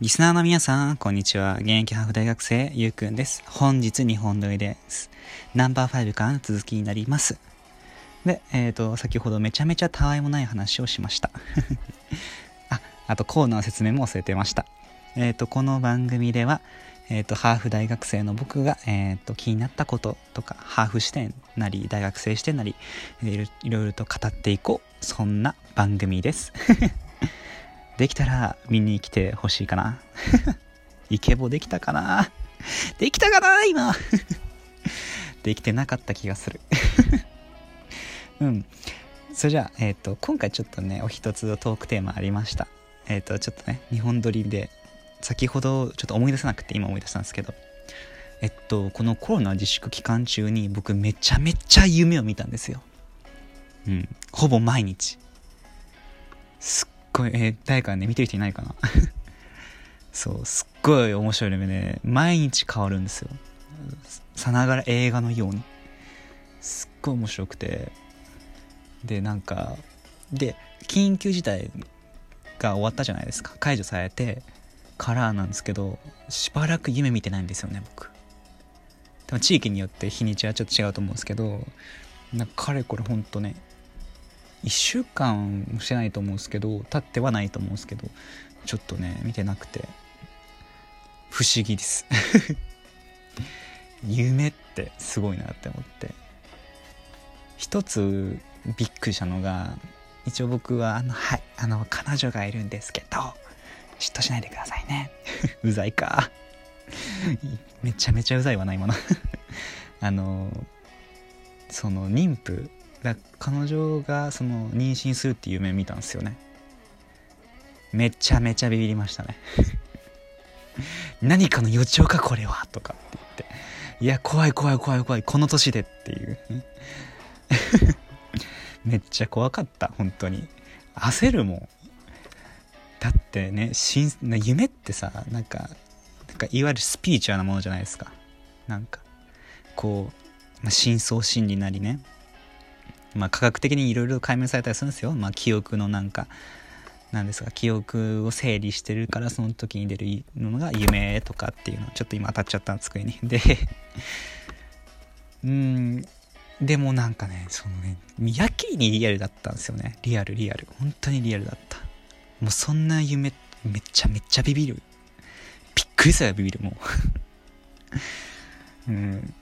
リスナーの皆さん、こんにちは。現役ハーフ大学生、ゆうくんです。本日2本撮りです。ナンバー5からの続きになります。で、えっ、ー、と、先ほどめちゃめちゃたわいもない話をしました。あ、あとコーナー説明も忘れてました。えっ、ー、と、この番組では、えっ、ー、と、ハーフ大学生の僕が、えっ、と、気になったこととか、ハーフ視点なり、大学生視点なり、いろいろと語っていこう。そんな番組です。できたら見に来てほしいかな。イケボできたかなできたかな今 できてなかった気がする うん。それじゃあ、えっ、ー、と、今回ちょっとね、お一つトークテーマありました。えっ、ー、と、ちょっとね、日本撮りで、先ほどちょっと思い出せなくて今思い出したんですけど、えっと、このコロナ自粛期間中に僕めちゃめちゃ夢を見たんですよ。うん。ほぼ毎日。すっごい、えー、誰かね、見てる人いないかな？そう、すっごい面白い夢で、毎日変わるんですよ。さながら映画のように。すっごい面白くて。で、なんか、で、緊急事態が終わったじゃないですか。解除されてからなんですけど、しばらく夢見てないんですよね、僕。でも地域によって日にちはちょっと違うと思うんですけど、なんかかれこれほんとね、1週間もしてないと思うんですけど経ってはないと思うんですけどちょっとね見てなくて。不思議です。夢ってすごいなって思って。一つびっくりしたのが一応僕はあのはいあの彼女がいるんですけど嫉妬しないでくださいね。うざいか。めちゃめちゃうざいわな今の。あのその妊婦だ彼女がその妊娠するっていう夢見たんですよね。めちゃめちゃビビりましたね。何かの予兆かこれはとかって言って。いや怖い怖い怖い怖いこの年でっていう。めっちゃ怖かった本当に。焦るもん。だってね夢ってさなんかなんかいわゆるスピーチュアなものじゃないですか。なんかこう、まあ、深層心理なりね。まあ、科学的にいろいろ解明されたりするんですよ。まあ、記憶のなんか、なんですか、記憶を整理してるから、その時に出るのが夢とかっていうのちょっと今当たっちゃった机に。で、うん、でもなんかね、そのね、やけにリアルだったんですよね。リアル、リアル。本当にリアルだった。もうそんな夢、めっちゃめっちゃビビる。びっくりするビビる、もう。うん。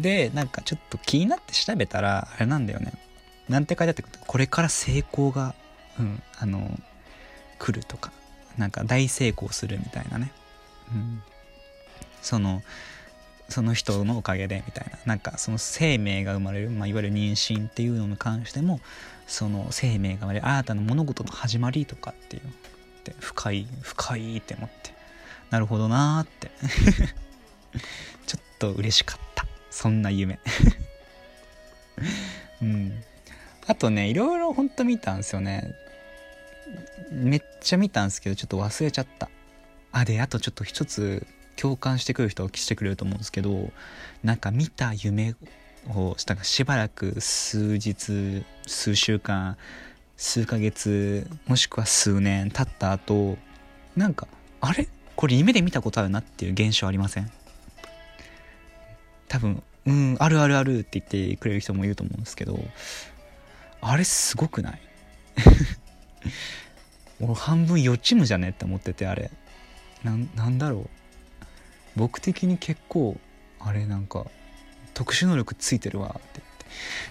で、なんかちょっと気になって調べたら、あれなんだよね。なんて書いてあってこれから成功が、うん、あの、来るとか、なんか大成功するみたいなね。うん。その、その人のおかげでみたいな。なんかその生命が生まれる、まあ、いわゆる妊娠っていうのに関しても、その生命が生まれる新たな物事の始まりとかっていうで深い、深いって思って。なるほどなーって ちょっと嬉しかった。そんな夢。うん。あとねいろいろほんと見たんですよね。めっちゃ見たんですけどちょっと忘れちゃった。あであとちょっと一つ共感してくる人はしてくれると思うんですけどなんか見た夢をしたがしばらく数日数週間数ヶ月もしくは数年経った後なんかあれ？これ夢で見たことあるなっていう現象ありません？多分、うん、あるあるあるって言ってくれる人もいると思うんですけど、あれすごくない？俺半分予知夢じゃねって思ってて、あれ。な、なんだろう。僕的に結構、あれなんか、特殊能力ついてるわって言って。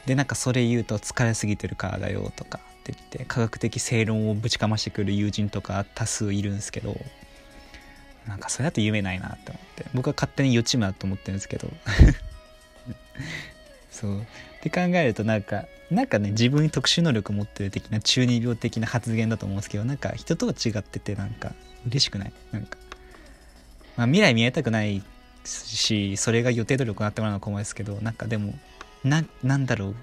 で、なんかそれ言うと疲れすぎてるからだよとかって言って、科学的正論をぶちかましてくる友人とか多数いるんですけど、なんかそれだと夢ないなって思って。僕は勝手に予知夢だと思ってるんですけど。そう。って考えるとなんかなんかね自分に特殊能力持ってる的な中二病的な発言だと思うんですけどなんか人とは違っててなんか嬉しくない。なんか。まあ未来見えたくないしそれが予定通り行ってもらうのは怖いですけどなんかでもななんだろう。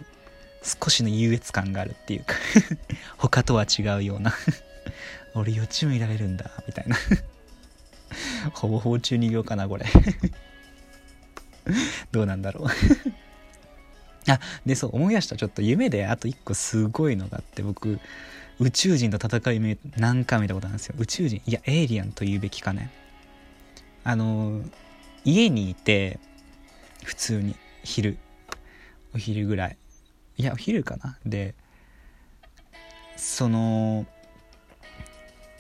少しの優越感があるっていうか。他とは違うような。俺予知夢いられるんだみたいな。ほぼほぼ中二病かな、これ。どうなんだろう。あ、で、そう、思い出した。ちょっと夢であと一個すごいのがあって、僕、宇宙人と戦う夢何回見たことあるんですよ。宇宙人いやエイリアンと言うべきかね。あの家にいて普通に昼お昼ぐらい。いやお昼かな。でその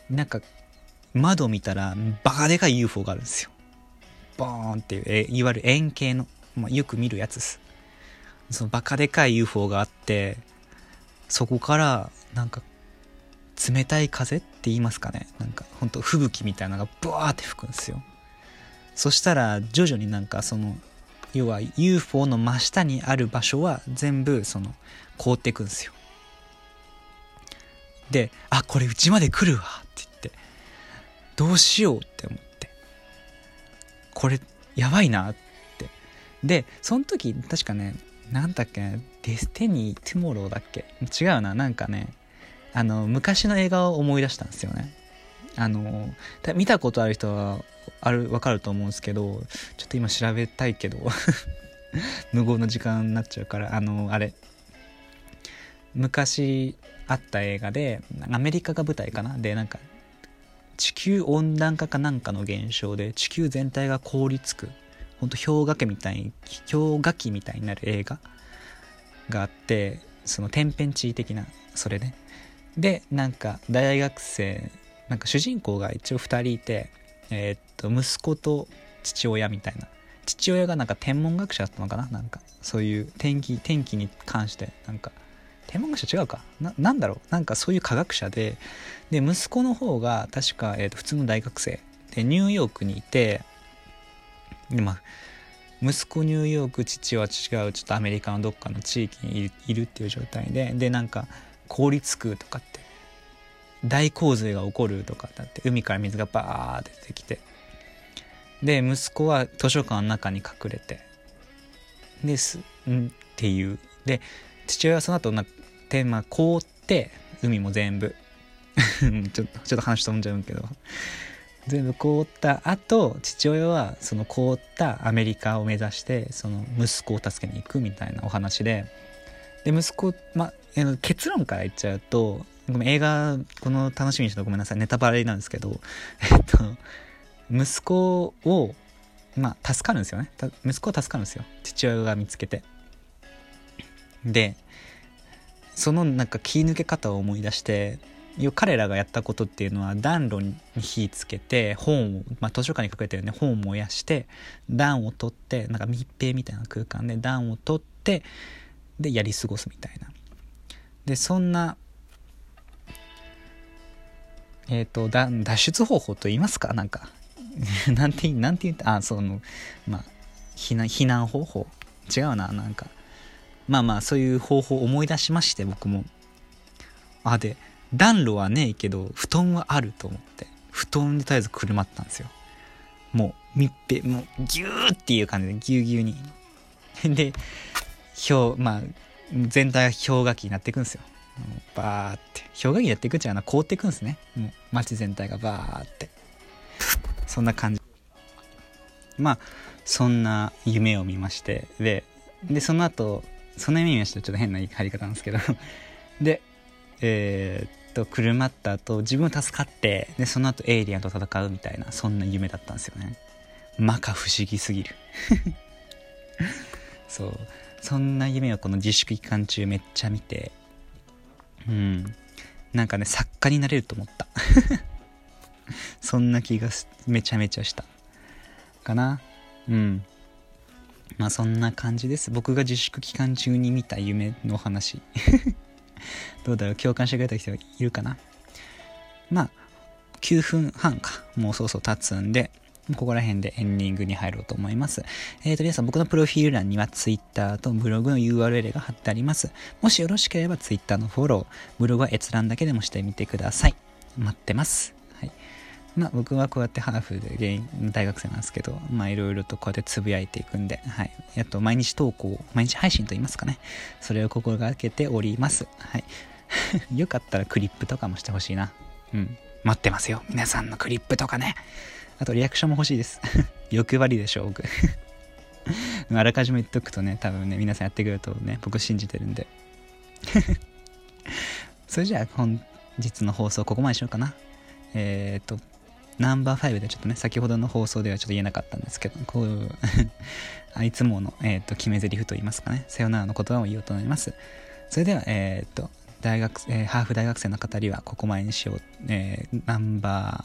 なんか窓見たらバカでかい UFO があるんですよ。ボーンっていういわゆる円形の、まあ、よく見るやつです。そのバカでかい UFO があってそこからなんか冷たい風って言いますかね。なんかほんと吹雪みたいなのがブワーって吹くんですよ。そしたら徐々になんかその要は UFO の真下にある場所は全部その凍っていくんですよ。であこれうちまで来るわって言ってどうしようって思って。これやばいなって。でその時確かねなんだっけデスティニー・トゥモローだっけ？違うななんかねあの昔の映画を思い出したんですよね。あの見たことある人はある分かると思うんですけどちょっと今調べたいけど 無言の時間になっちゃうからあのあれ。昔あった映画でアメリカが舞台かな？でなんか地球温暖化かなんかの現象で地球全体が凍りつくほんと氷河期みたいに氷河期みたいになる映画があってその天変地異的なそれねでなんか大学生なんか主人公が一応2人いてえー、っと息子と父親みたいな。父親がなんか天文学者だったのかななんか。そういう天気天気に関してなんか天文学者違うか？ななんだろう？なんかそういう科学者でで息子の方が確か、えー、と普通の大学生。でニューヨークにいてでまあ息子ニューヨーク父は違うちょっとアメリカのどっかの地域にいるっていう状態ででなんか凍りつくとかって大洪水が起こるとかだって海から水がバーって出てきて。で息子は図書館の中に隠れて。ですん？っていう。で父親はその後なテーマ凍って海も全部。ちょっとちょっと話飛んじゃうけど。全部凍った後父親はその凍ったアメリカを目指してその息子を助けに行くみたいなお話で。で息子、ま、結論から言っちゃうとごめん映画この楽しみにしてごめんなさい。ネタバレなんですけど。えっと息子をまあ助かるんですよね。息子は助かるんですよ。父親が見つけて。でそのなんか気抜け方を思い出して彼らがやったことっていうのは暖炉に火つけて本を、まあ、図書館に隠れてるね本を燃やして暖を取ってなんか密閉みたいな空間で暖を取ってでやり過ごすみたいな。でそんなえっ、ー、と脱出方法と言いますか？なんかなんてなんて言った？あそのまあ避難避難方法？違うななんか。まあまあそういう方法を思い出しまして僕も。あで暖炉はねえけど布団はあると思って。布団でとりあえずくるまったんですよ。もう密閉もうギューっていう感じでギュうギュうに。で氷まあ全体が氷河期になっていくんですよ。バーって。氷河期やっていくんじゃな。凍っていくんですね。もう街全体がバーって。そんな感じ。まあそんな夢を見まして。ででその後その夢見ましたちょっと変な入り方なんですけど。でえー、っと車った後自分を助かってでその後エイリアンと戦うみたいなそんな夢だったんですよね。摩訶不思議すぎる。そう。そんな夢をこの自粛期間中めっちゃ見てうん。なんかね作家になれると思った。そんな気がめちゃめちゃした。かな。うん。まあそんな感じです僕が自粛期間中に見た夢の話 どうだろう？共感してくれた人いるかな？まあ9分半かもうそうそう経つんでここら辺でエンディングに入ろうと思います。えーと、皆さん僕のプロフィール欄には Twitter とブログの URL が貼ってあります。もしよろしければ Twitter のフォロー、ブログは閲覧だけでもしてみてください。待ってます。はい。まあ僕はこうやってハーフで芸人大学生なんですけど、まあいろいろとこうやってつぶやいていくんで、はい。あと毎日投稿、毎日配信と言いますかね。それを心がけております。はい。よかったらクリップとかもしてほしいな。うん。待ってますよ。皆さんのクリップとかね。あとリアクションも欲しいです。欲張りでしょ、僕。あらかじめ言っとくとね、多分ね、皆さんやってくれるとね、僕信じてるんで。それじゃあ、本日の放送ここまでしようかな。えっ、と、ナンバー5でちょっとね、先ほどの放送ではちょっと言えなかったんですけど、こう あいつもの、えーと、決め台詞と言いますかね、さよならの言葉を言おうと思います。それでは、えっ、ー、と、大学、えー、ハーフ大学生の語りはここまでにしよう。えー、ナンバ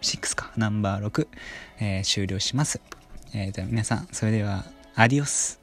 ー6か、ナンバー6、えー、終了します。えー、では皆さん、それでは、アディオス。